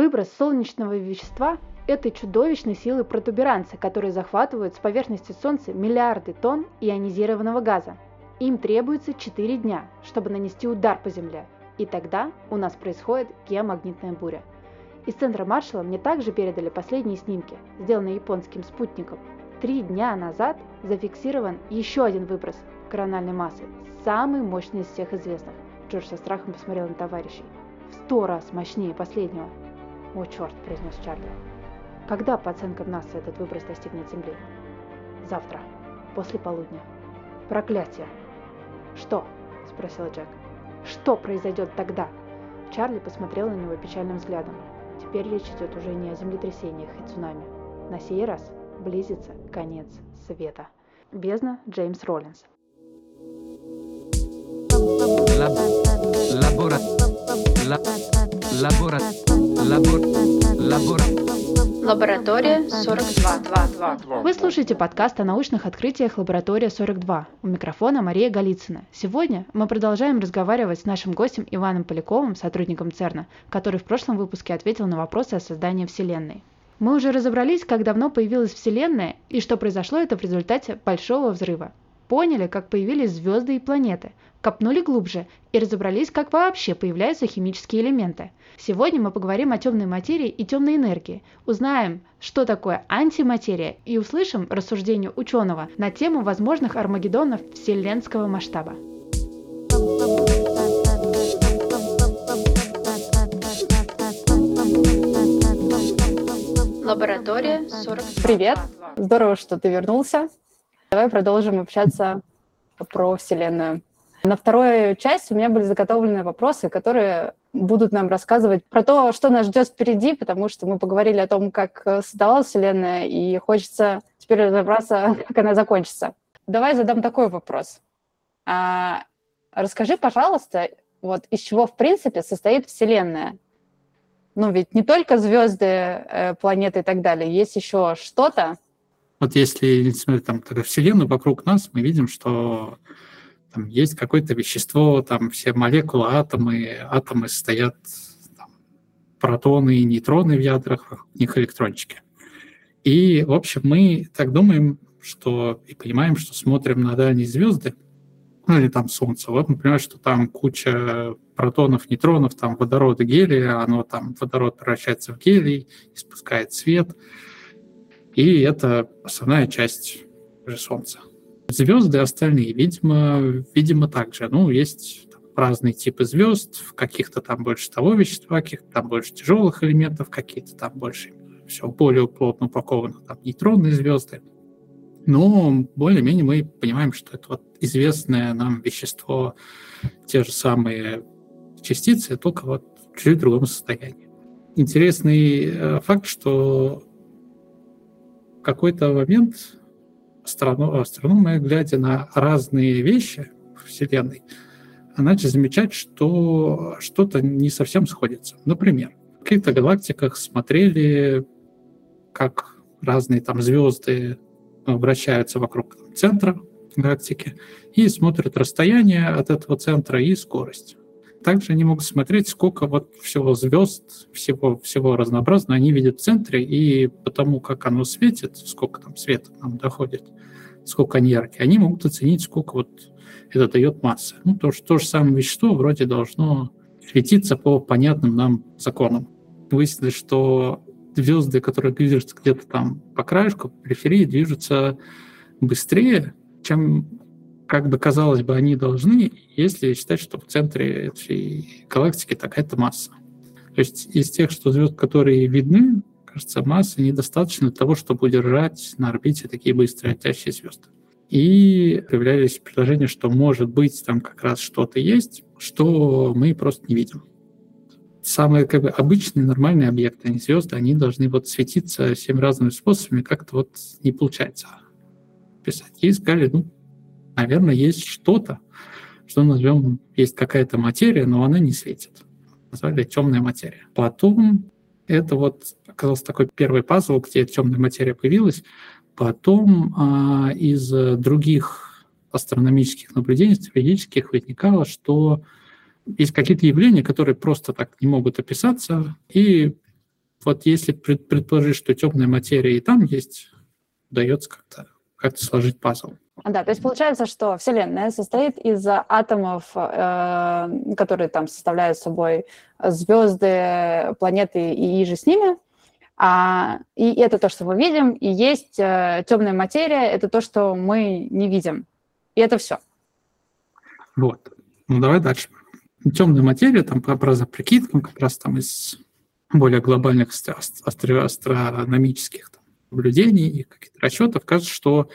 Выброс солнечного вещества – это чудовищной силы протуберанцы, которые захватывают с поверхности Солнца миллиарды тонн ионизированного газа. Им требуется 4 дня, чтобы нанести удар по Земле, и тогда у нас происходит геомагнитная буря. Из центра Маршалла мне также передали последние снимки, сделанные японским спутником. Три дня назад зафиксирован еще один выброс корональной массы, самый мощный из всех известных. Джордж со страхом посмотрел на товарищей. В сто раз мощнее последнего. «О, черт!» – произнес Чарли. «Когда, по оценкам НАСА, этот выброс достигнет Земли?» «Завтра, после полудня». «Проклятие!» «Что?» – спросил Джек. «Что произойдет тогда?» Чарли посмотрел на него печальным взглядом. Теперь речь идет уже не о землетрясениях и цунами. На сей раз близится конец света. Бездна Джеймс Роллинс. Лабора. Лабора. Лабора. Лаборатория 42. Вы слушаете подкаст о научных открытиях Лаборатория 42. У микрофона Мария Голицына. Сегодня мы продолжаем разговаривать с нашим гостем Иваном Поляковым, сотрудником ЦЕРНа, который в прошлом выпуске ответил на вопросы о создании Вселенной. Мы уже разобрались, как давно появилась Вселенная и что произошло это в результате Большого взрыва. Поняли, как появились звезды и планеты, копнули глубже и разобрались, как вообще появляются химические элементы. Сегодня мы поговорим о темной материи и темной энергии, узнаем, что такое антиматерия и услышим рассуждение ученого на тему возможных армагеддонов вселенского масштаба. Лаборатория 40. Привет, здорово, что ты вернулся. Давай продолжим общаться про Вселенную. На вторую часть у меня были заготовлены вопросы, которые будут нам рассказывать про то, что нас ждет впереди, потому что мы поговорили о том, как создавалась Вселенная, и хочется теперь разобраться, как она закончится. Давай задам такой вопрос. А, расскажи, пожалуйста, вот из чего, в принципе, состоит Вселенная? Ну, ведь не только звезды, э, планеты и так далее, есть еще что-то. Вот если смотреть там Вселенную вокруг нас, мы видим, что там есть какое-то вещество, там все молекулы, атомы, атомы стоят там, протоны и нейтроны в ядрах, у них электрончики. И, в общем, мы так думаем, что и понимаем, что смотрим на дальние звезды, ну или там Солнце. Вот мы понимаем, что там куча протонов, нейтронов, там водород и гелия, оно там, водород превращается в гелий, испускает свет. И это основная часть же Солнца. Звезды остальные, видимо, видимо, также. Ну, есть разные типы звезд, в каких-то там больше того вещества, каких-то там больше тяжелых элементов, какие-то там больше все более плотно упакованы, там нейтронные звезды. Но более-менее мы понимаем, что это вот известное нам вещество, те же самые частицы, только вот в чуть другом состоянии. Интересный э, факт, что в какой-то момент астрономы, глядя на разные вещи Вселенной, начали замечать, что что-то не совсем сходится. Например, в каких-то галактиках смотрели, как разные там звезды вращаются вокруг центра галактики и смотрят расстояние от этого центра и скорость. Также они могут смотреть, сколько вот всего звезд, всего, всего разнообразного они видят в центре, и потому как оно светит, сколько там света нам доходит, сколько они яркие, они могут оценить, сколько вот это дает массы. Ну, то, что, то же самое вещество вроде должно светиться по понятным нам законам. Выяснилось, что звезды, которые движутся где-то там по краешку, по периферии, движутся быстрее, чем как бы казалось бы они должны, если считать, что в центре этой галактики такая-то масса. То есть из тех что звезд, которые видны, кажется, массы недостаточно для того, чтобы удержать на орбите такие быстрые летящие звезды. И появлялись предложения, что может быть там как раз что-то есть, что мы просто не видим. Самые как бы, обычные нормальные объекты, они звезды, они должны вот светиться всеми разными способами, как-то вот не получается писать. И искали, ну, наверное, есть что-то, что назовем, есть какая-то материя, но она не светит. Назвали темная материя. Потом это вот оказался такой первый пазл, где темная материя появилась. Потом а, из других астрономических наблюдений, стратегических, возникало, что есть какие-то явления, которые просто так не могут описаться, и вот если предположить, что темная материя и там есть, удается как-то как сложить пазл. Да, то есть получается, что Вселенная состоит из атомов, э, которые там составляют собой звезды, планеты и иже с ними. А, и это то, что мы видим, и есть э, темная материя, это то, что мы не видим. И это все. Вот. Ну давай дальше. Темная материя, там по разным прикидкам, как раз там из более глобальных астро- астрономических наблюдений и каких-то расчетов, кажется, что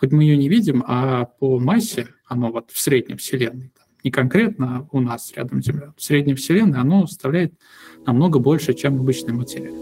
хоть мы ее не видим, а по массе, оно вот в среднем Вселенной, не конкретно у нас рядом с Землей, в среднем Вселенной оно составляет намного больше, чем обычная материя.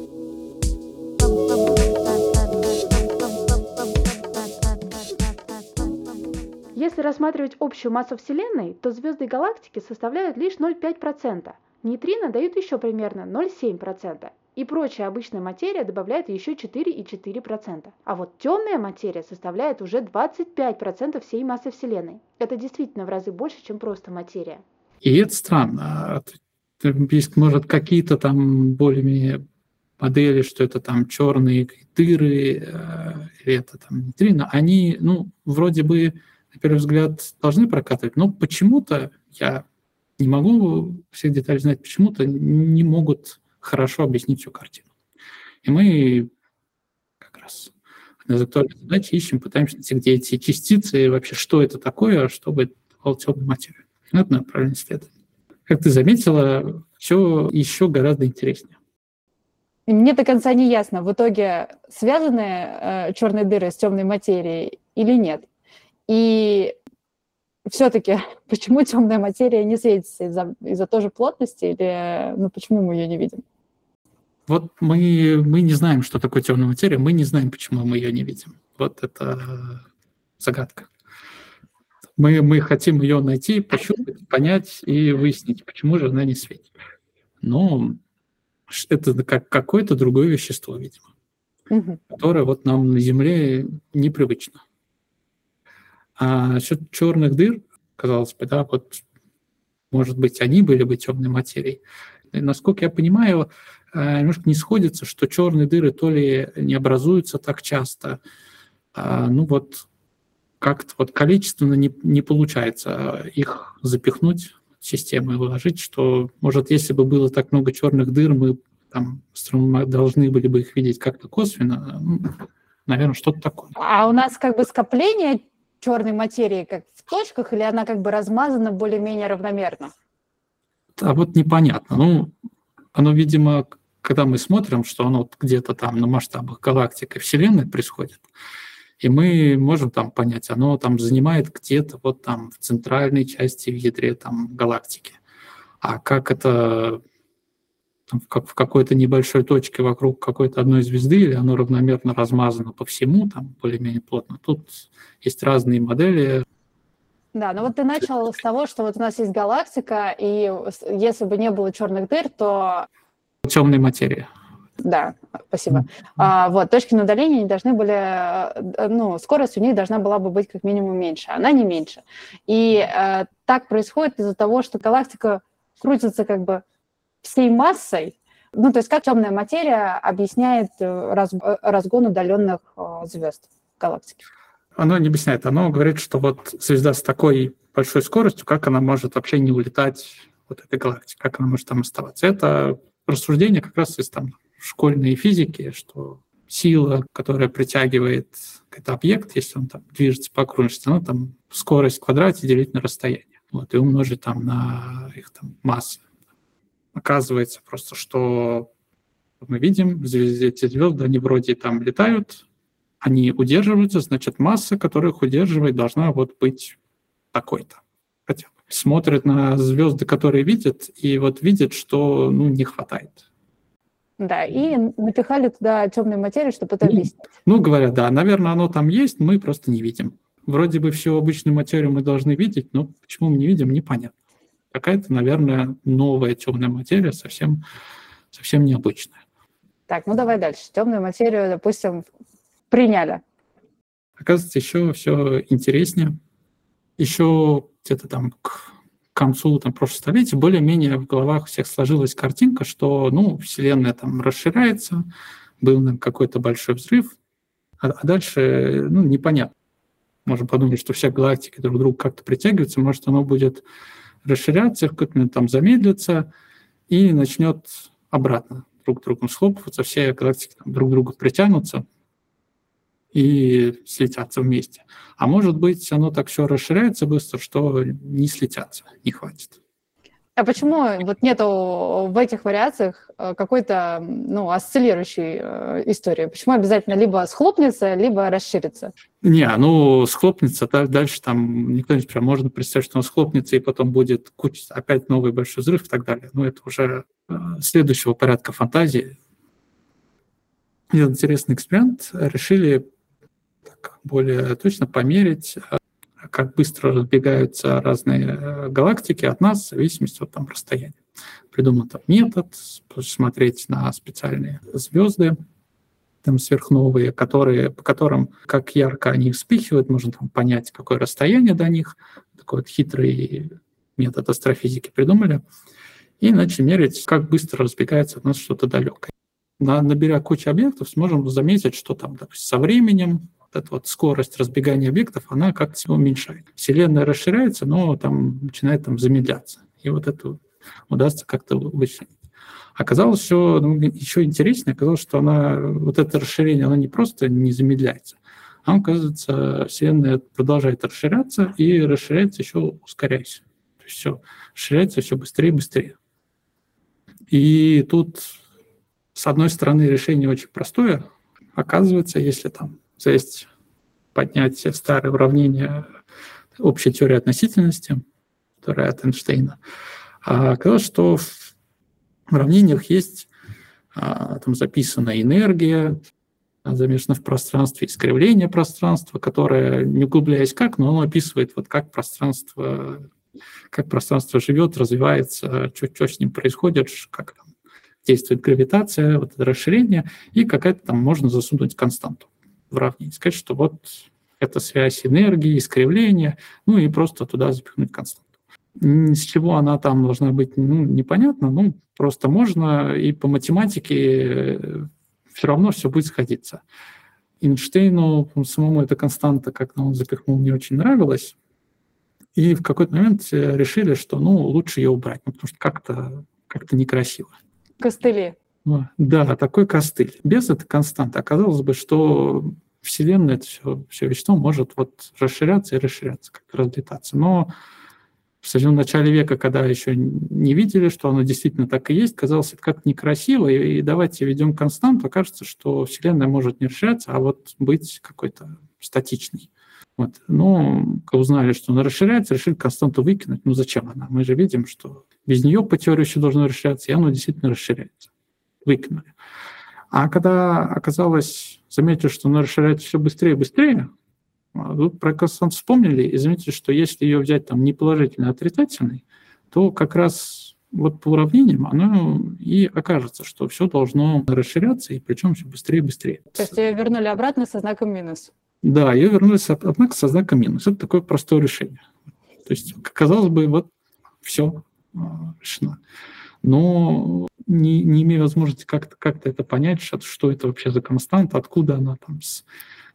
Если рассматривать общую массу Вселенной, то звезды и галактики составляют лишь 0,5%. Нейтрино дают еще примерно 0,7%. И прочая обычная материя добавляет еще 4,4%. А вот темная материя составляет уже 25% всей массы Вселенной. Это действительно в разы больше, чем просто материя. И это странно. Есть, может, какие-то там более модели, что это там черные дыры, э, или это там нейтрино, они, ну, вроде бы, на первый взгляд, должны прокатывать, но почему-то я не могу всех деталей знать, почему-то не могут хорошо объяснить всю картину. И мы как раз на актуальной задачи ищем, пытаемся найти, где эти частицы, вообще что это такое, чтобы давал темную материю. Это надо правильно исследовать. Как ты заметила, все еще гораздо интереснее. Мне до конца не ясно, в итоге связаны э, черные дыры с темной материей или нет. И все-таки почему темная материя не светится из-за из той же плотности или ну, почему мы ее не видим? Вот мы, мы не знаем, что такое темная материя, мы не знаем, почему мы ее не видим. Вот это загадка. Мы, мы хотим ее найти, пощупать, понять и выяснить, почему же она не светит. Но это как какое-то другое вещество, видимо, угу. которое вот нам на Земле непривычно. А насчет черных дыр, казалось бы, да, вот может быть, они были бы темной материей. И, насколько я понимаю, немножко не сходится, что черные дыры то ли не образуются так часто, а, ну вот как-то вот количественно не, не получается их запихнуть в систему и вложить, что, может, если бы было так много черных дыр, мы там должны были бы их видеть как-то косвенно, ну, наверное, что-то такое. А у нас как бы скопление черной материи как в точках, или она как бы размазана более-менее равномерно? А вот непонятно. Ну, оно, видимо, когда мы смотрим, что оно где-то там на масштабах галактик и Вселенной происходит, и мы можем там понять, оно там занимает где-то вот там в центральной части в ядре там галактики. А как это там, как, в какой-то небольшой точке вокруг какой-то одной звезды, или оно равномерно размазано по всему, там более-менее плотно. Тут есть разные модели. Да, ну вот ты начал с того, что вот у нас есть галактика, и если бы не было черных дыр, то... Темной материи. Да, спасибо. Mm-hmm. А, вот, точки на удаление не должны были, э, ну, скорость у них должна была бы быть как минимум меньше, она не меньше. И э, так происходит из-за того, что галактика крутится как бы всей массой, ну, то есть как темная материя объясняет э, раз, разгон удаленных звезд галактики? Оно не объясняет, оно говорит, что вот звезда с такой большой скоростью, как она может вообще не улетать вот этой галактики, как она может там оставаться. Это рассуждение как раз из там школьной физики, что сила, которая притягивает этот объект, если он там движется по окружности, она там скорость в квадрате делить на расстояние. Вот, и умножить там на их там массы. Оказывается просто, что мы видим, эти звезды, они вроде там летают, они удерживаются, значит, масса, которая их удерживает, должна вот быть такой-то. Хотя. Смотрят на звезды, которые видят, и вот видят, что ну, не хватает. Да, и напихали туда темную материю, чтобы это ну, объяснить. Ну, говорят, да, наверное, оно там есть, мы просто не видим. Вроде бы всю обычную материю мы должны видеть, но почему мы не видим, непонятно какая-то, наверное, новая темная материя, совсем, совсем необычная. Так, ну давай дальше. Темную материю, допустим, приняли. Оказывается, еще все интереснее. Еще где-то там к концу там, прошлого столетия более-менее в головах всех сложилась картинка, что ну, Вселенная там расширяется, был наверное, какой-то большой взрыв, а, а дальше ну, непонятно. Можно подумать, что все галактики друг к другу как-то притягиваются, может, оно будет расширяться, как-то там замедлиться и начнет обратно друг к другу схлопываться, все галактики там, друг к другу притянутся и слетятся вместе. А может быть, оно так все расширяется быстро, что не слетятся, не хватит. А почему вот нету в этих вариациях э, какой-то ну, осциллирующей э, истории? Почему обязательно либо схлопнется, либо расширится? Не, ну схлопнется, дальше там никто не прям можно представить, что он схлопнется, и потом будет куча, опять новый большой взрыв и так далее. Но это уже э, следующего порядка фантазии. Интересный эксперимент. Решили так, более точно померить как быстро разбегаются разные э, галактики от нас в зависимости от там, расстояния. Придуман там метод, смотреть на специальные звезды, там сверхновые, которые, по которым, как ярко они вспыхивают, можно там понять, какое расстояние до них. Такой вот хитрый метод астрофизики придумали. И начали мерить, как быстро разбегается от нас что-то далекое. Наберя кучу объектов, сможем заметить, что там допустим, со временем вот эта вот скорость разбегания объектов, она как-то уменьшает. Вселенная расширяется, но там начинает там замедляться. И вот это удастся как-то вычленить. Оказалось, все ну, еще интереснее, оказалось, что она, вот это расширение, оно не просто не замедляется, а оказывается, Вселенная продолжает расширяться и расширяется еще ускоряясь. То есть все расширяется все быстрее и быстрее. И тут, с одной стороны, решение очень простое. Оказывается, если там есть поднять старые уравнения общей теории относительности, которая от Эйнштейна, а оказалось, что в уравнениях есть а, там записана энергия, замешана в пространстве, искривление пространства, которое, не углубляясь как, но оно описывает, вот как пространство, как пространство живет, развивается, что, что с ним происходит, как там действует гравитация, вот это расширение, и какая-то там можно засунуть константу в уравнение, сказать, что вот это связь энергии, искривления, ну и просто туда запихнуть константу. С чего она там должна быть, ну, непонятно, ну, просто можно, и по математике э, все равно все будет сходиться. Эйнштейну самому эта константа, как он запихнул, не очень нравилась, и в какой-то момент э, решили, что, ну, лучше ее убрать, ну, потому что как-то как некрасиво. Костыли. Да, такой костыль. Без этой константы оказалось бы, что Вселенная, это все, все вещество может вот расширяться и расширяться, как разлетаться. Но в самом начале века, когда еще не видели, что оно действительно так и есть, казалось это как некрасиво, и, и давайте введем константу, окажется, что Вселенная может не расширяться, а вот быть какой-то статичной. Вот. Ну, узнали, что она расширяется, решили константу выкинуть. Ну, зачем она? Мы же видим, что без нее по теории все должно расширяться, и оно действительно расширяется выкинули. А когда оказалось, заметили, что она расширяется все быстрее и быстрее, вы про констант вспомнили и заметили, что если ее взять там не положительный, а отрицательный, то как раз вот по уравнениям оно и окажется, что все должно расширяться, и причем все быстрее и быстрее. То есть ее вернули обратно со знаком минус? Да, ее вернули, однако, со знаком минус. Это такое простое решение. То есть, казалось бы, вот все а, решено. Но не, не имею возможности как-то как это понять, что, что это вообще за константа, откуда она там, с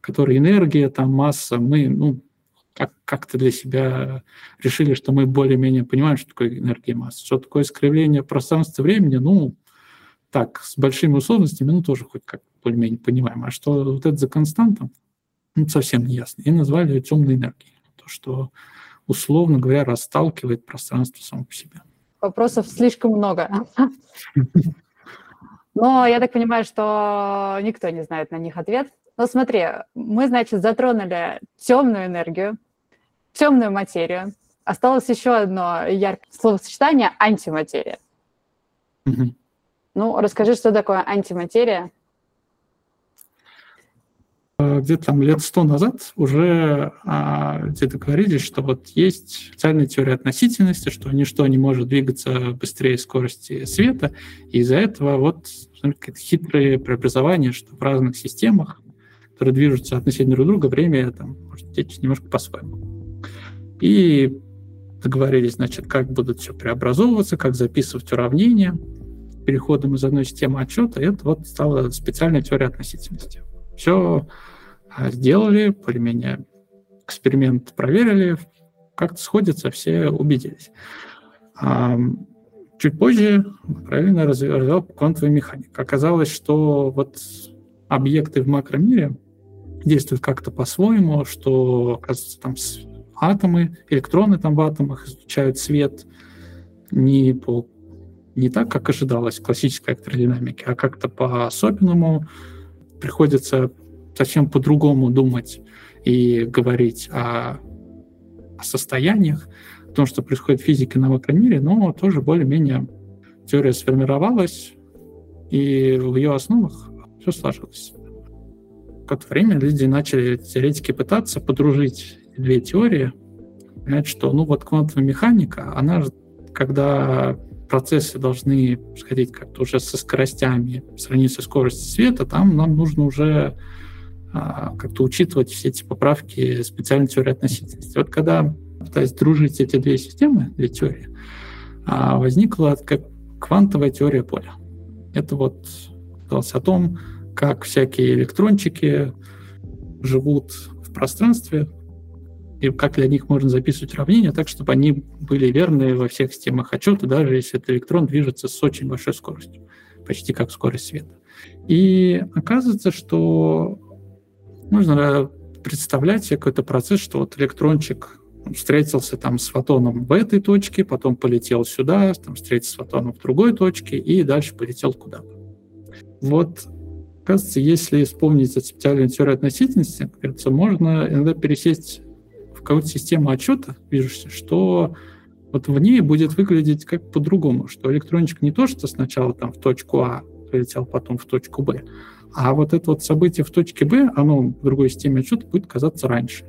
которой энергия, там масса, мы, ну, как, как-то для себя решили, что мы более-менее понимаем, что такое энергия масса, что такое искривление пространства времени, ну, так, с большими условностями, ну, тоже хоть как более-менее понимаем. А что вот это за константа, ну, совсем не ясно. И назвали темной энергией. То, что, условно говоря, расталкивает пространство само по себе. Вопросов слишком много. Но я так понимаю, что никто не знает на них ответ. Но смотри, мы, значит, затронули темную энергию, темную материю. Осталось еще одно яркое словосочетание – антиматерия. Ну, расскажи, что такое антиматерия? Э, где-то там лет сто назад уже а, где-то говорили, что вот есть специальная теория относительности, что ничто не может двигаться быстрее скорости света, и из-за этого вот какие-то хитрые преобразования, что в разных системах, которые движутся относительно друг друга, время там может течь немножко по-своему. И договорились, значит, как будут все преобразовываться, как записывать уравнения переходом из одной системы отчета, это вот стала специальная теория относительности. Все а, сделали, более-менее эксперимент проверили, как-то сходится, все убедились. А, чуть позже правильно развивал квантовую механику. Оказалось, что вот объекты в макромире действуют как-то по-своему, что, оказывается, там атомы, электроны там в атомах излучают свет не, по, не так, как ожидалось в классической электродинамике, а как-то по-особенному приходится совсем по-другому думать и говорить о, о состояниях, о том, что происходит в физике на макромире, но тоже более-менее теория сформировалась, и в ее основах все сложилось. Какое-то время люди начали теоретики пытаться подружить две теории, понять, что ну вот квантовая механика, она когда процессы должны происходить как-то уже со скоростями, сравнить со скоростью света, там нам нужно уже а, как-то учитывать все эти поправки специальной теории относительности. Вот когда пытаясь дружить эти две системы, две теории, а, возникла как квантовая теория поля. Это вот о том, как всякие электрончики живут в пространстве, и как для них можно записывать уравнения так, чтобы они были верны во всех системах отчета, даже если этот электрон движется с очень большой скоростью, почти как скорость света. И оказывается, что нужно представлять себе какой-то процесс, что вот электрончик встретился там с фотоном в этой точке, потом полетел сюда, там встретился с фотоном в другой точке и дальше полетел куда-то. Вот, кажется, если вспомнить специальную теорию относительности, кажется, можно иногда пересесть какую-то систему отчета, вижу, что вот в ней будет выглядеть как по-другому, что электрончик не то, что сначала там в точку А прилетел, потом в точку Б, а вот это вот событие в точке Б, оно в другой системе отчета будет казаться раньше.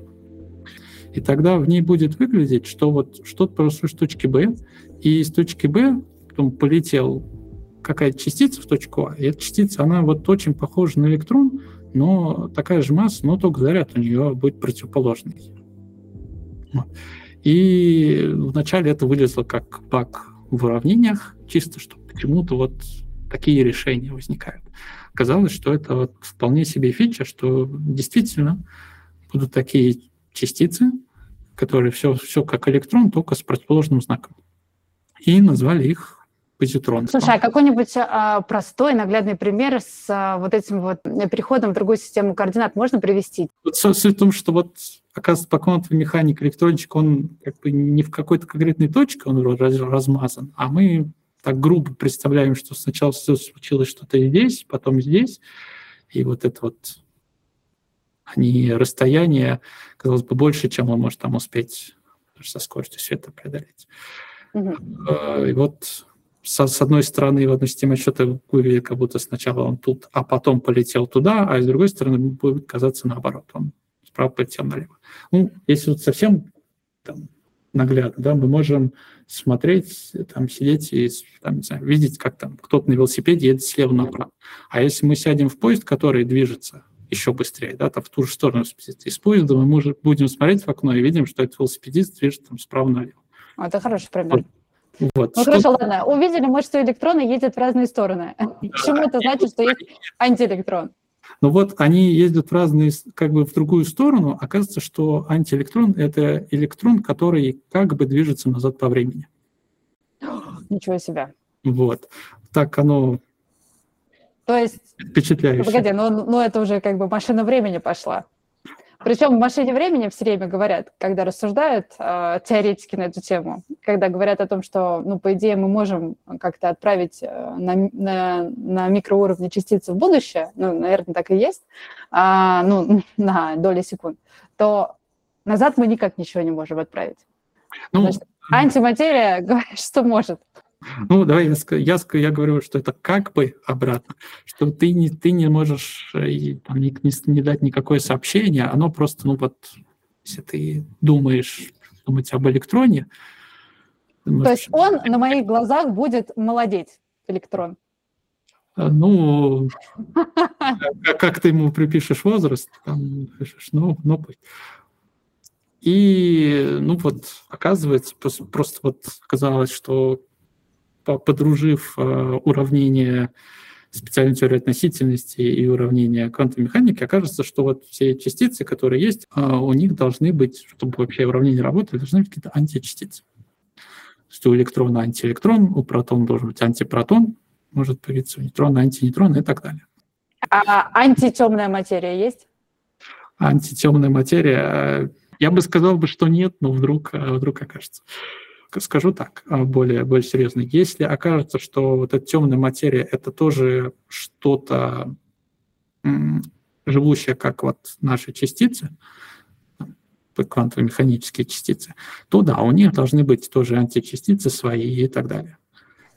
И тогда в ней будет выглядеть, что вот что-то произошло с точки Б, и из точки Б потом полетел какая-то частица в точку А, и эта частица, она вот очень похожа на электрон, но такая же масса, но только заряд у нее будет противоположный. И вначале это вылезло как баг в уравнениях, чисто чтобы почему-то вот такие решения возникают. Оказалось, что это вот вполне себе фича, что действительно будут такие частицы, которые все, все как электрон, только с противоположным знаком. И назвали их позитрон. Слушай, а какой-нибудь а, простой наглядный пример с а, вот этим вот переходом в другую систему координат можно привести? Вот суть в том, что вот оказывается, по квантовой механике электрончик, он как бы не в какой-то конкретной точке он размазан, а мы так грубо представляем, что сначала все случилось что-то здесь, потом здесь, и вот это вот они расстояние, казалось бы, больше, чем он может там успеть со скоростью света преодолеть. Mm-hmm. И вот с, с одной стороны, в одной системе отсчета выглядит, как будто сначала он тут, а потом полетел туда, а с другой стороны будет казаться наоборот. Он справа полетел налево. Ну, если вот совсем там, наглядно, да, мы можем смотреть, там, сидеть и там, не знаю, видеть, как там кто-то на велосипеде едет слева направо. А если мы сядем в поезд, который движется еще быстрее, да, там в ту же сторону из поезда, мы можем, будем смотреть в окно и видим, что этот велосипедист движется там справа налево. Это хороший пример. Вот. Вот. Ну что... хорошо, ладно. Увидели мы, что электроны ездят в разные стороны. Почему это значит, что есть антиэлектрон? Но вот они ездят в разные, как бы в другую сторону. Оказывается, что антиэлектрон – это электрон, который как бы движется назад по времени. Ничего себе. Вот. Так оно То есть, впечатляюще. Погоди, ну, ну это уже как бы машина времени пошла. Причем в машине времени все время говорят, когда рассуждают э, теоретики на эту тему, когда говорят о том, что, ну, по идее, мы можем как-то отправить э, на, на, на микроуровне частицы в будущее, ну, наверное, так и есть, э, ну, на доли секунд, то назад мы никак ничего не можем отправить. Ну, Значит, антиматерия говорит, что может. Ну, давай я, я, я говорю, что это как бы обратно, что ты не, ты не можешь э, там, не, не, не дать никакое сообщение, оно просто, ну вот, если ты думаешь думать об электроне... То есть он на моих глазах будет молодеть, электрон? Э, ну, как ты ему припишешь возраст, там, ну, ну, И, ну вот, оказывается, просто, просто вот оказалось, что подружив э, уравнение специальной теории относительности и уравнения квантовой механики, окажется, что вот все частицы, которые есть, э, у них должны быть, чтобы вообще уравнение работало, должны быть какие-то античастицы. То есть у электрона антиэлектрон, у протона должен быть антипротон, может появиться у нейтрона антинейтрон и так далее. А антитемная материя есть? Антитемная материя, я бы сказал бы, что нет, но вдруг, вдруг окажется. Скажу так, более, более серьезно. Если окажется, что вот эта темная материя – это тоже что-то живущее, как вот наши частицы, квантово-механические частицы, то да, у них должны быть тоже античастицы свои и так далее.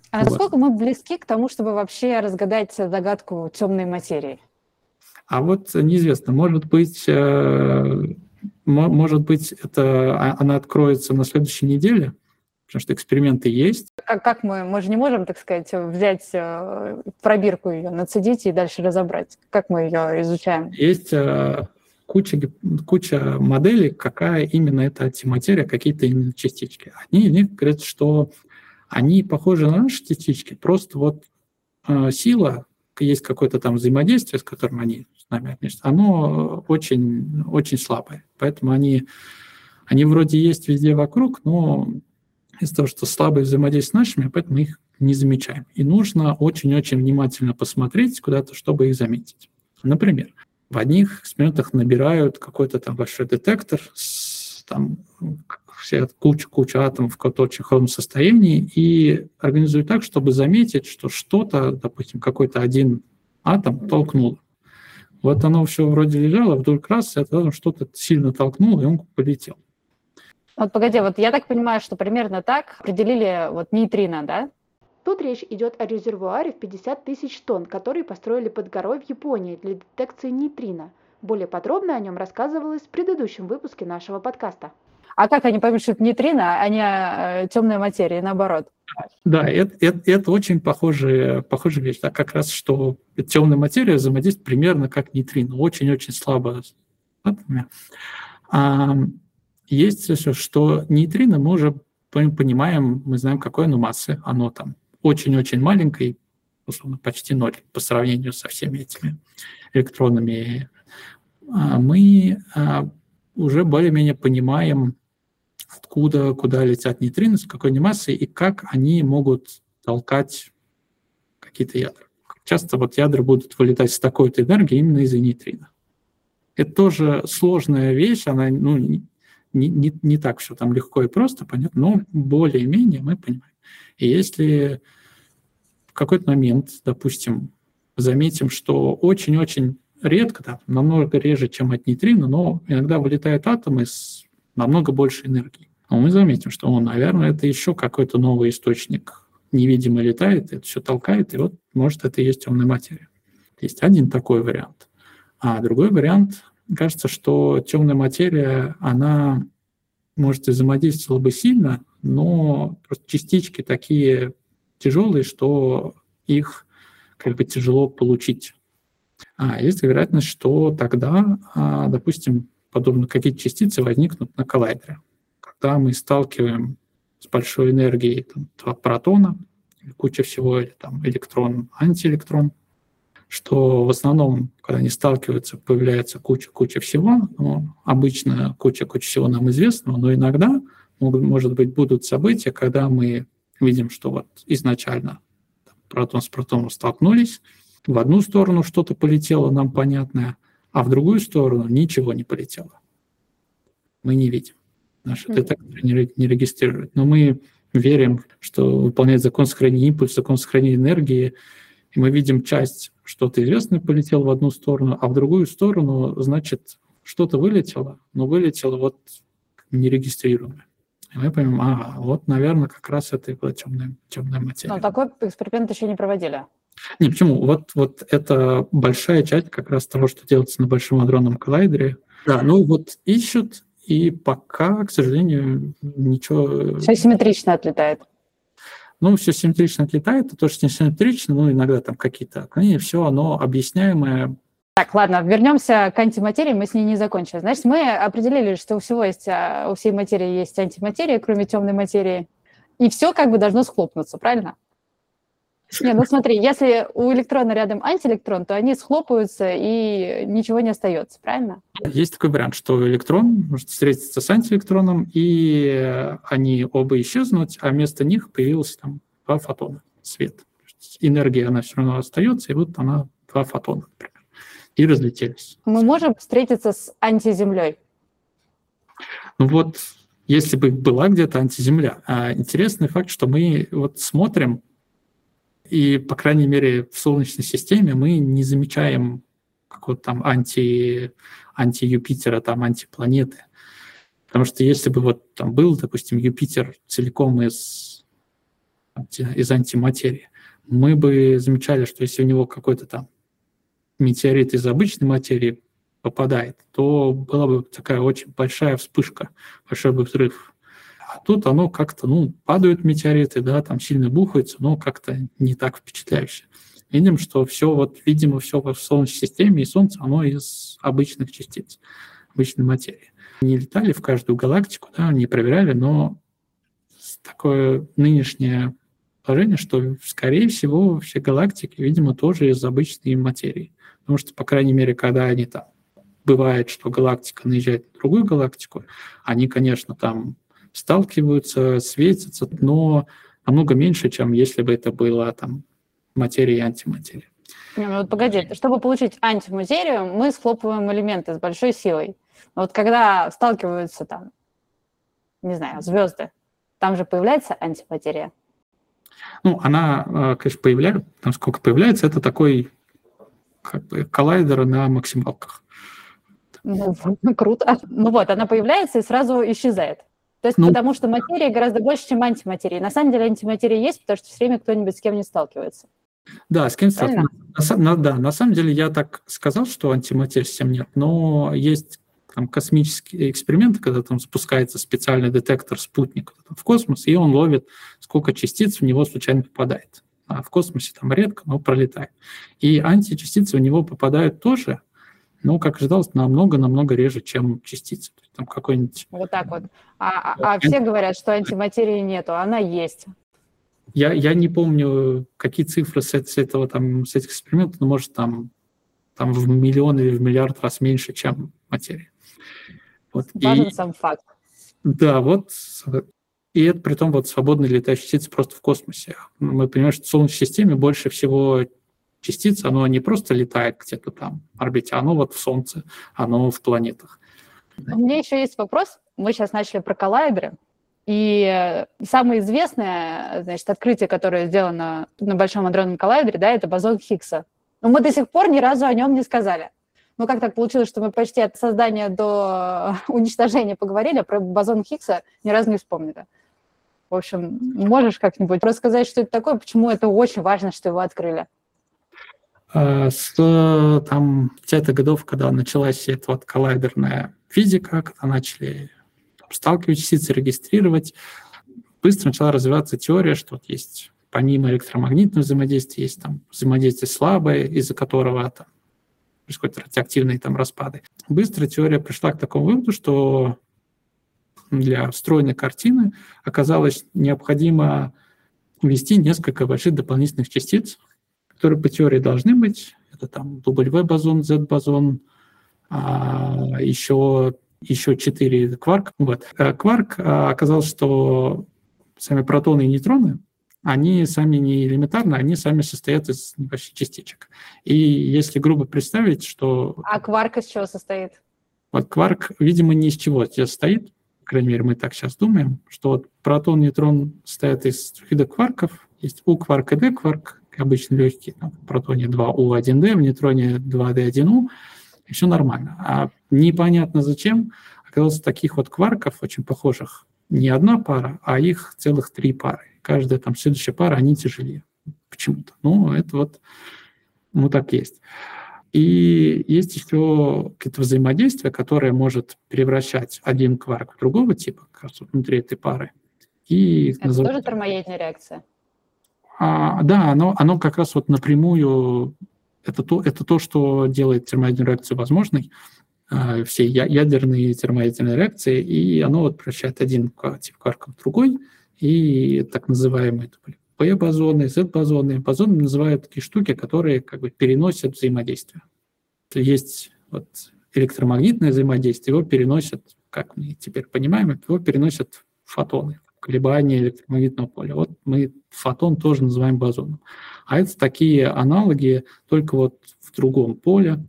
А вот. насколько мы близки к тому, чтобы вообще разгадать загадку темной материи? А вот неизвестно, может быть, э, может быть, это а, она откроется на следующей неделе, потому что эксперименты есть. Как, как мы, мы же не можем, так сказать, взять э, пробирку ее, нацедить и дальше разобрать. Как мы ее изучаем? Есть э, куча, куча моделей, какая именно эта антиматерия, какие-то именно частички. Они них говорят, что они похожи на наши частички, просто вот э, сила, есть какое-то там взаимодействие, с которым они с нами относятся, оно очень, очень слабое. Поэтому они, они вроде есть везде вокруг, но из-за того, что слабое взаимодействие с нашими, поэтому мы их не замечаем. И нужно очень-очень внимательно посмотреть куда-то, чтобы их заметить. Например, в одних экспериментах набирают какой-то там большой детектор с там, все куча-куча атомов в каком-то очень холодном состоянии и организуют так, чтобы заметить, что что-то, допустим, какой-то один атом толкнул. Вот оно все вроде лежало, вдруг раз, это что-то сильно толкнуло, и он полетел. Вот погоди, вот я так понимаю, что примерно так определили вот нейтрино, да? Тут речь идет о резервуаре в 50 тысяч тонн, который построили под горой в Японии для детекции нейтрино. Более подробно о нем рассказывалось в предыдущем выпуске нашего подкаста. А как они поймут, что это нейтрино, а не э, темная материя, наоборот? Да, это, это, это очень похожая, похожая вещь. Да, как раз, что темная материя взаимодействует примерно как нейтрино, очень-очень слабо. Есть что нейтрино мы уже понимаем, мы знаем, какой оно массы. Оно там очень-очень маленькое, условно, почти ноль по сравнению со всеми этими электронами. А мы а, уже более-менее понимаем, откуда, куда летят нейтрино, с какой они массой и как они могут толкать какие-то ядра. Часто вот ядра будут вылетать с такой-то энергией именно из-за нейтрино. Это тоже сложная вещь, она ну, не, не, не так все там легко и просто, понятно, но более-менее мы понимаем. И если в какой-то момент, допустим, заметим, что очень-очень редко, да, намного реже, чем от нейтрино, но иногда вылетают атомы с намного больше энергии. Но мы заметим, что, он, наверное, это еще какой-то новый источник невидимо летает, это все толкает, и вот, может, это и есть темная материя. Есть один такой вариант. А другой вариант, кажется, что темная материя, она, может, и взаимодействовала бы сильно, но просто частички такие тяжелые, что их как бы тяжело получить. А есть вероятность, что тогда, а, допустим, подобно какие-то частицы возникнут на коллайдере. Когда мы сталкиваем с большой энергией там, два протона, куча всего, или там электрон, антиэлектрон, что в основном, когда они сталкиваются, появляется куча-куча всего. Ну, обычно куча-куча всего нам известного, но иногда, могут, может быть, будут события, когда мы видим, что вот изначально там, протон с протоном столкнулись, в одну сторону что-то полетело нам понятное, а в другую сторону ничего не полетело. Мы не видим. Наши детекторы не, не регистрируют. Но мы верим, что выполняет закон сохранения импульса, закон сохранения энергии, и мы видим часть, что-то известное полетело в одну сторону, а в другую сторону, значит, что-то вылетело, но вылетело вот нерегистрируемое. И мы понимаем, ага, вот, наверное, как раз это и была темная, темная материя. Но такой эксперимент еще не проводили. Не, почему? Вот, вот это большая часть как раз того, что делается на Большом адронном коллайдере. Да, ну вот ищут, и пока, к сожалению, ничего... Все симметрично отлетает. Ну, все симметрично отлетает, это тоже не симметрично, ну, иногда там какие-то отклонения, все оно объясняемое Так, ладно, вернемся к антиматерии, мы с ней не закончили. Значит, мы определили, что у всего есть, а, у всей материи есть антиматерия, кроме темной материи, и все как бы должно схлопнуться, правильно? Не, ну смотри, если у электрона рядом антиэлектрон, то они схлопываются и ничего не остается, правильно? Есть такой вариант, что электрон может встретиться с антиэлектроном, и они оба исчезнут, а вместо них появилось там два фотона, свет. Энергия, она все равно остается, и вот она два фотона, например и разлетелись. Мы можем встретиться с антиземлей? Ну вот, если бы была где-то антиземля. А интересный факт, что мы вот смотрим, и, по крайней мере, в Солнечной системе мы не замечаем какого-то там анти, анти-Юпитера, там антипланеты. Потому что если бы вот там был, допустим, Юпитер целиком из, из антиматерии, мы бы замечали, что если у него какой-то там метеорит из обычной материи попадает, то была бы такая очень большая вспышка, большой бы взрыв. Тут оно как-то, ну, падают метеориты, да, там сильно бухаются, но как-то не так впечатляюще. Видим, что все, вот, видимо, все в Солнечной системе и Солнце, оно из обычных частиц, обычной материи. Не летали в каждую галактику, да, не проверяли, но такое нынешнее положение, что, скорее всего, все галактики, видимо, тоже из обычной материи. Потому что, по крайней мере, когда они там бывает, что галактика наезжает на другую галактику, они, конечно, там сталкиваются, светятся, но намного меньше, чем если бы это было там материя и антиматерия. Не, ну вот погоди, чтобы получить антиматерию, мы схлопываем элементы с большой силой. Но вот когда сталкиваются там, не знаю, звезды, там же появляется антиматерия. Ну, она, э, конечно, появляется, там сколько появляется, это такой как бы коллайдера на максималках. Ну, круто. Ну вот, она появляется и сразу исчезает. То есть ну, потому что материя гораздо больше, чем антиматерия. На самом деле антиматерия есть, потому что все время кто-нибудь с кем не сталкивается. Да, с кем сталкивается. На, да, на самом деле я так сказал, что антиматерии совсем нет, но есть там космические эксперименты, когда там запускается специальный детектор спутник в космос, и он ловит, сколько частиц в него случайно попадает а в космосе там редко, но пролетает. И античастицы у него попадают тоже, но, как ожидалось, намного-намного реже, чем частицы. Там какой-нибудь... Вот так вот. А, а, а все говорят, что антиматерии нету, она есть. Я, я не помню, какие цифры с, с этого там, с этих экспериментов, но может там, там в миллион или в миллиард раз меньше, чем материя. Вот. Важен и, сам факт. Да, вот и это при том вот свободные летающие частицы просто в космосе. Мы понимаем, что в Солнечной системе больше всего частиц, оно не просто летает где-то там в орбите, оно вот в Солнце, оно в планетах. У меня еще есть вопрос. Мы сейчас начали про коллайдеры. И самое известное значит, открытие, которое сделано на Большом адронном коллайдере, да, это бозон Хиггса. Но мы до сих пор ни разу о нем не сказали. Ну, как так получилось, что мы почти от создания до уничтожения поговорили, а про бозон Хиггса ни разу не вспомнили. В общем, можешь как-нибудь рассказать, что это такое, почему это очень важно, что его открыли? А, с там, 50-х годов, когда началась эта вот коллайдерная физика, когда начали сталкивать частицы, регистрировать, быстро начала развиваться теория, что вот есть помимо электромагнитного взаимодействия, есть там взаимодействие слабое, из-за которого там происходят радиоактивные там распады. Быстро теория пришла к такому выводу, что для встроенной картины оказалось необходимо ввести несколько больших дополнительных частиц, которые по теории должны быть. Это там W-бозон, Z-бозон, а еще, еще 4 кварк. Вот. Э, кварк а, оказалось, что сами протоны и нейтроны, они сами не элементарны, они сами состоят из небольших частичек. И если грубо представить, что... А кварк из чего состоит? Вот кварк, видимо, ни из чего состоит крайней мере, мы так сейчас думаем, что вот протон, нейтрон состоят из вида кварков, есть У-кварк и Д-кварк, обычно легкие, там, в протоне 2У1Д, в нейтроне 2D1У, и все нормально. А непонятно зачем оказалось таких вот кварков, очень похожих, не одна пара, а их целых три пары. Каждая там следующая пара, они тяжелее почему-то. Ну, это вот, ну, так есть. И есть еще какие-то взаимодействия, которые может превращать один кварк в другого типа, как раз внутри этой пары. И Это называют... тоже термоядная реакция? А, да, оно, оно как раз вот напрямую это то, это то, что делает термоядерную реакцию возможной, э, все ядерные термоядерные реакции, и оно вот превращает один тип кварков в другой, и так называемые P-бозоны, Z-бозоны. Бозоны называют такие штуки, которые как бы переносят взаимодействие. Есть вот электромагнитное взаимодействие, его переносят, как мы теперь понимаем, его переносят фотоны, колебания электромагнитного поля. Вот мы фотон тоже называем бозоном. А это такие аналоги, только вот в другом поле,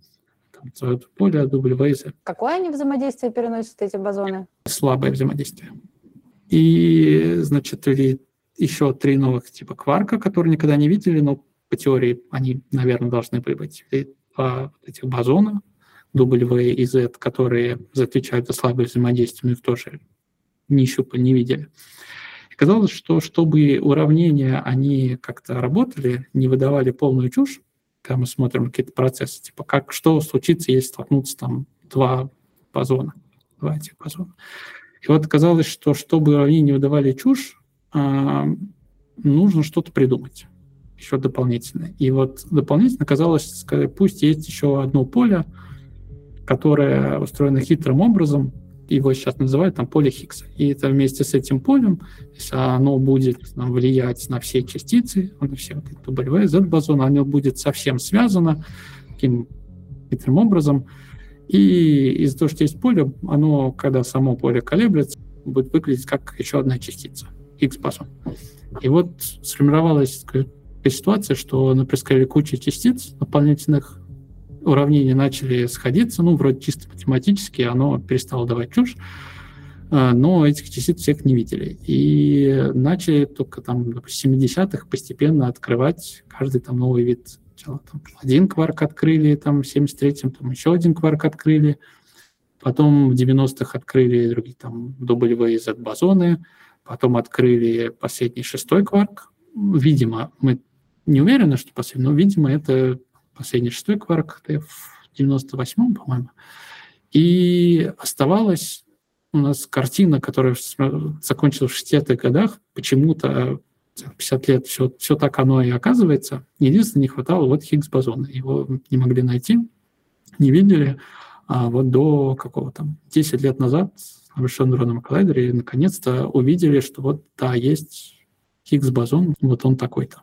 там, поле WZ. Какое они взаимодействие переносят, эти бозоны? Слабое взаимодействие. И, значит, еще три новых типа кварка, которые никогда не видели, но по теории они, наверное, должны быть. И два этих бозона, W и Z, которые отвечают за слабое взаимодействие, но их тоже не щупали, не видели. И казалось, что чтобы уравнения, они как-то работали, не выдавали полную чушь, когда мы смотрим какие-то процессы, типа как, что случится, если столкнутся там два бозона, два этих бозона. И вот казалось, что чтобы уравнения не выдавали чушь, а, нужно что-то придумать еще дополнительно. И вот дополнительно казалось, пусть есть еще одно поле, которое устроено хитрым образом, его сейчас называют там поле Хиггса. И это вместе с этим полем, если оно будет там, влиять на все частицы, на все вот эти W, Z-бозон, оно будет совсем связано таким хитрым образом. И из-за того, что есть поле, оно, когда само поле колеблется, будет выглядеть как еще одна частица, Higgs-бозон. И вот сформировалась ситуация, что, например, сказали, куча частиц дополнительных уравнения начали сходиться, ну, вроде чисто математически, оно перестало давать чушь, а, но этих частиц всех не видели. И начали только там в 70-х постепенно открывать каждый там новый вид. Сначала там один кварк открыли, там в 73-м там еще один кварк открыли, потом в 90-х открыли другие там W Z-бозоны, потом открыли последний шестой кварк. Видимо, мы не уверены, что последний, но, видимо, это последний шестой кварк в 98-м, по-моему. И оставалась у нас картина, которая закончилась в 60-х годах, почему-то 50 лет все, все так оно и оказывается. Единственное, не хватало вот Хиггс-бозона. Его не могли найти, не видели. А вот до какого там, 10 лет назад в Большом neuronном коллайдере наконец-то увидели, что вот да, есть Хиггс-бозон, вот он такой-то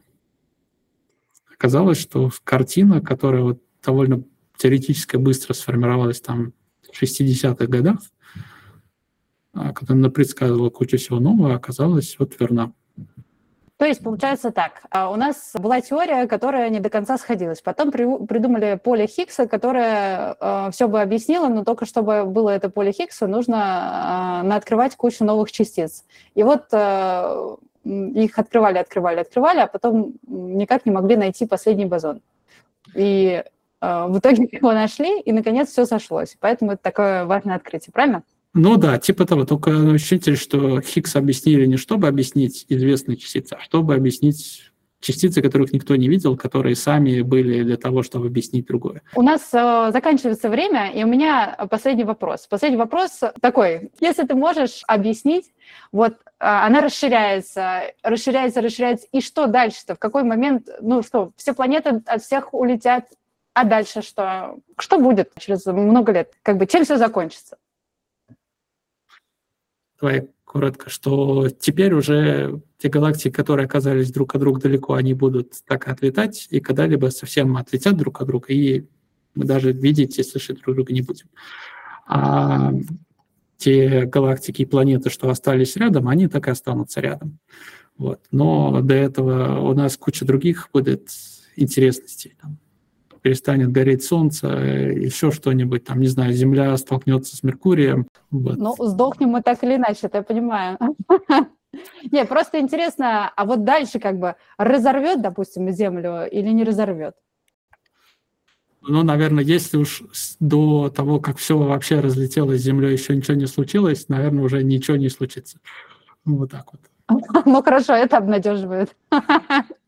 оказалось, что картина, которая вот довольно теоретически быстро сформировалась там в 60-х годах, а, которая предсказывала кучу всего нового, оказалась вот верна. То есть, получается так, а, у нас была теория, которая не до конца сходилась. Потом при, придумали поле Хиггса, которое э, а, все бы объяснило, но только чтобы было это поле Хиггса, нужно э, наоткрывать кучу новых частиц. И вот их открывали, открывали, открывали, а потом никак не могли найти последний бозон. И э, в итоге его нашли, и, наконец, все сошлось. Поэтому это такое важное открытие, правильно? Ну да, типа того, только ощутили, что Хиггс объяснили не чтобы объяснить известные частицы, а чтобы объяснить частицы, которых никто не видел, которые сами были для того, чтобы объяснить другое. У нас э, заканчивается время, и у меня последний вопрос. Последний вопрос такой. Если ты можешь объяснить, вот э, она расширяется, расширяется, расширяется, и что дальше-то? В какой момент, ну что, все планеты от всех улетят, а дальше что? Что будет через много лет? Как бы чем все закончится? Давай коротко, что теперь уже те галактики, которые оказались друг от друга далеко, они будут так отлетать, и когда-либо совсем отлетят друг от друга, и мы даже видеть и слышать друг друга не будем. А те галактики и планеты, что остались рядом, они так и останутся рядом. Вот. Но до этого у нас куча других будет интересностей. Перестанет гореть солнце, еще что-нибудь, там, не знаю, Земля столкнется с Меркурием. Вот. Ну, сдохнем мы так или иначе, это я понимаю. Не, просто интересно, а вот дальше как бы разорвет, допустим, Землю или не разорвет? Ну, наверное, если уж до того, как все вообще разлетелось с Землей, еще ничего не случилось, наверное, уже ничего не случится. Вот так вот. Ну, хорошо, это обнадеживает.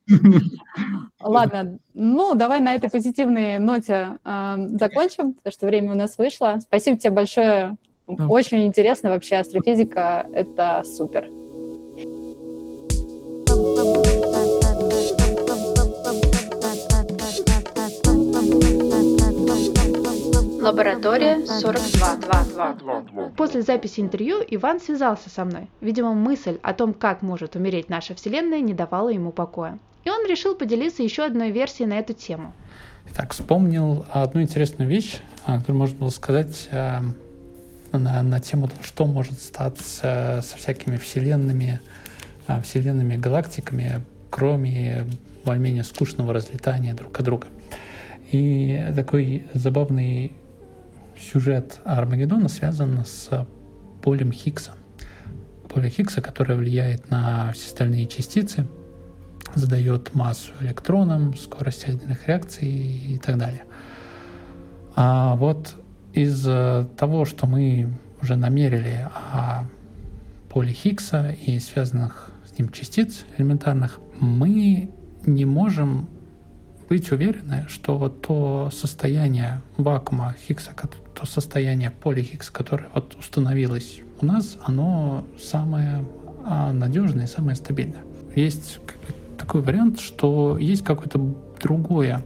Ладно, ну давай на этой позитивной ноте э, закончим, потому что время у нас вышло. Спасибо тебе большое. Да. Очень интересно вообще астрофизика. Это супер. Лаборатория 42. После записи интервью Иван связался со мной. Видимо, мысль о том, как может умереть наша Вселенная, не давала ему покоя. И он решил поделиться еще одной версией на эту тему. Итак, вспомнил одну интересную вещь, которую можно было сказать э, на, на тему того, что может статься со всякими вселенными, э, вселенными галактиками, кроме более-менее скучного разлетания друг от друга. И такой забавный сюжет Армагеддона связан с полем Хиггса. Поле Хиггса, которое влияет на все остальные частицы, задает массу электронам, скорость ядерных реакций и так далее. А вот из того, что мы уже намерили о поле Хиггса и связанных с ним частиц элементарных, мы не можем быть уверены, что вот то состояние вакуума Хиггса, то состояние поля Хиггса, которое вот установилось у нас, оно самое а, надежное, самое стабильное. Есть такой вариант, что есть какое-то другое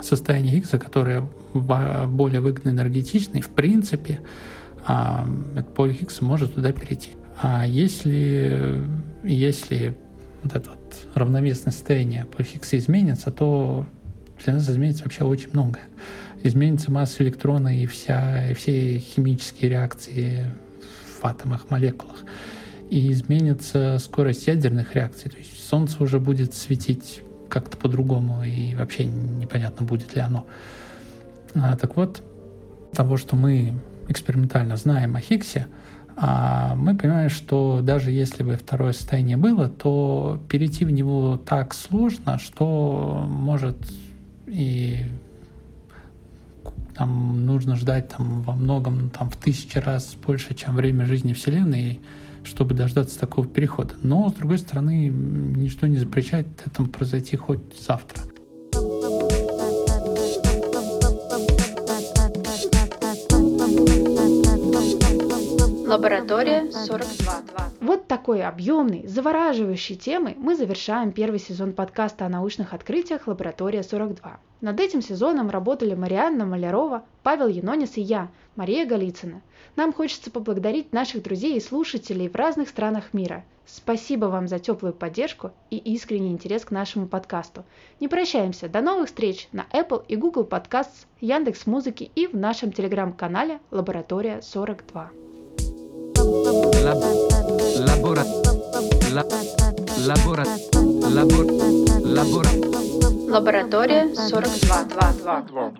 состояние Хиггса, которое более выгодно энергетично, и в принципе а, поле Хиггса может туда перейти. А если, если вот это равновесное состояние по Хиггса изменится, то для нас изменится вообще очень многое. Изменится масса электрона и, вся, и все химические реакции в атомах, молекулах. И изменится скорость ядерных реакций. То есть Солнце уже будет светить как-то по-другому, и вообще непонятно, будет ли оно. А, так вот, того, что мы экспериментально знаем о Хиггсе, а мы понимаем, что даже если бы второе состояние было, то перейти в него так сложно, что может и там нужно ждать там во многом там в тысячи раз больше, чем время жизни Вселенной, чтобы дождаться такого перехода. Но, с другой стороны, ничто не запрещает этому произойти хоть завтра. Лаборатория 42. Вот такой объемной, завораживающей темой мы завершаем первый сезон подкаста о научных открытиях «Лаборатория 42». Над этим сезоном работали Марианна Малярова, Павел Янонис и я, Мария Голицына. Нам хочется поблагодарить наших друзей и слушателей в разных странах мира. Спасибо вам за теплую поддержку и искренний интерес к нашему подкасту. Не прощаемся, до новых встреч на Apple и Google Podcasts, Яндекс Музыки и в нашем телеграм-канале «Лаборатория 42». Lab, labora, la, labora, labor, labora. Лаборатория 42.